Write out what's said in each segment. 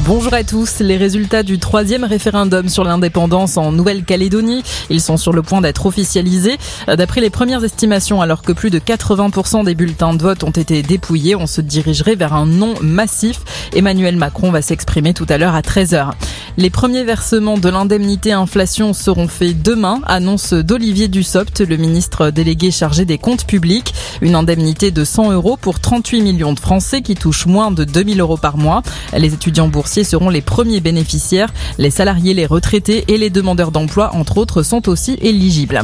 Bonjour à tous. Les résultats du troisième référendum sur l'indépendance en Nouvelle-Calédonie, ils sont sur le point d'être officialisés. D'après les premières estimations, alors que plus de 80% des bulletins de vote ont été dépouillés, on se dirigerait vers un non massif. Emmanuel Macron va s'exprimer tout à l'heure à 13h. Les premiers versements de l'indemnité inflation seront faits demain, annonce d'Olivier Dussopt, le ministre délégué chargé des comptes publics. Une indemnité de 100 euros pour 38 millions de Français qui touchent moins de 2000 euros par mois. Les étudiants boursiers seront les premiers bénéficiaires. Les salariés, les retraités et les demandeurs d'emploi, entre autres, sont aussi éligibles.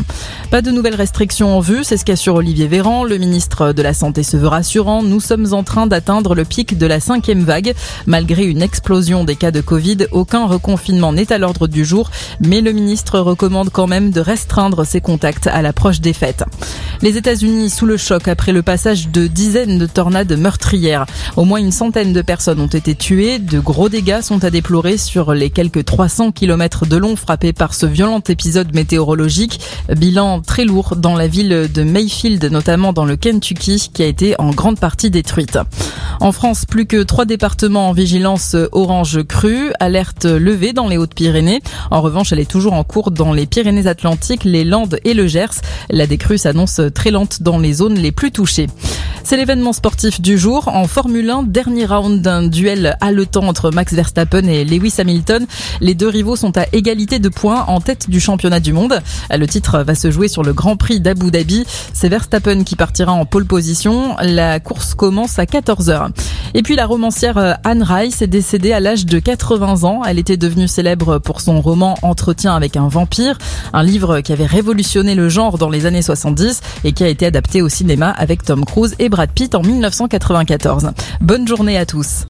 Pas de nouvelles restrictions en vue, c'est ce qu'assure Olivier Véran. Le ministre de la Santé se veut rassurant. Nous sommes en train d'atteindre le pic de la cinquième vague. Malgré une explosion des cas de Covid, aucun reconfinement n'est à l'ordre du jour, mais le ministre recommande quand même de restreindre ses contacts à l'approche des fêtes. Les États-Unis sous le choc après le passage de dizaines de tornades meurtrières. Au moins une centaine de personnes ont été tuées. De gros dégâts sont à déplorer sur les quelques 300 km de long frappés par ce violent épisode météorologique. Bilan très lourd dans la ville de Mayfield, notamment dans le Kentucky, qui a été en grande partie détruite. En France, plus que trois départements en vigilance orange crue, alerte levée dans les Hautes-Pyrénées. En revanche, elle est toujours en cours dans les Pyrénées-Atlantiques, les Landes et le Gers. La décrue s'annonce très lente dans les zones les plus touchées. C'est l'événement sportif du jour. En Formule 1, dernier round d'un duel haletant entre Max Verstappen et Lewis Hamilton. Les deux rivaux sont à égalité de points en tête du championnat du monde. Le titre va se jouer sur le Grand Prix d'Abu Dhabi. C'est Verstappen qui partira en pole position. La course commence à 14h. Et puis la romancière euh, Anne Rice est décédée à l'âge de 80 ans. Elle était devenue célèbre pour son roman Entretien avec un vampire, un livre qui avait révolutionné le genre dans les années 70 et qui a été adapté au cinéma avec Tom Cruise et Brad Pitt en 1994. Bonne journée à tous.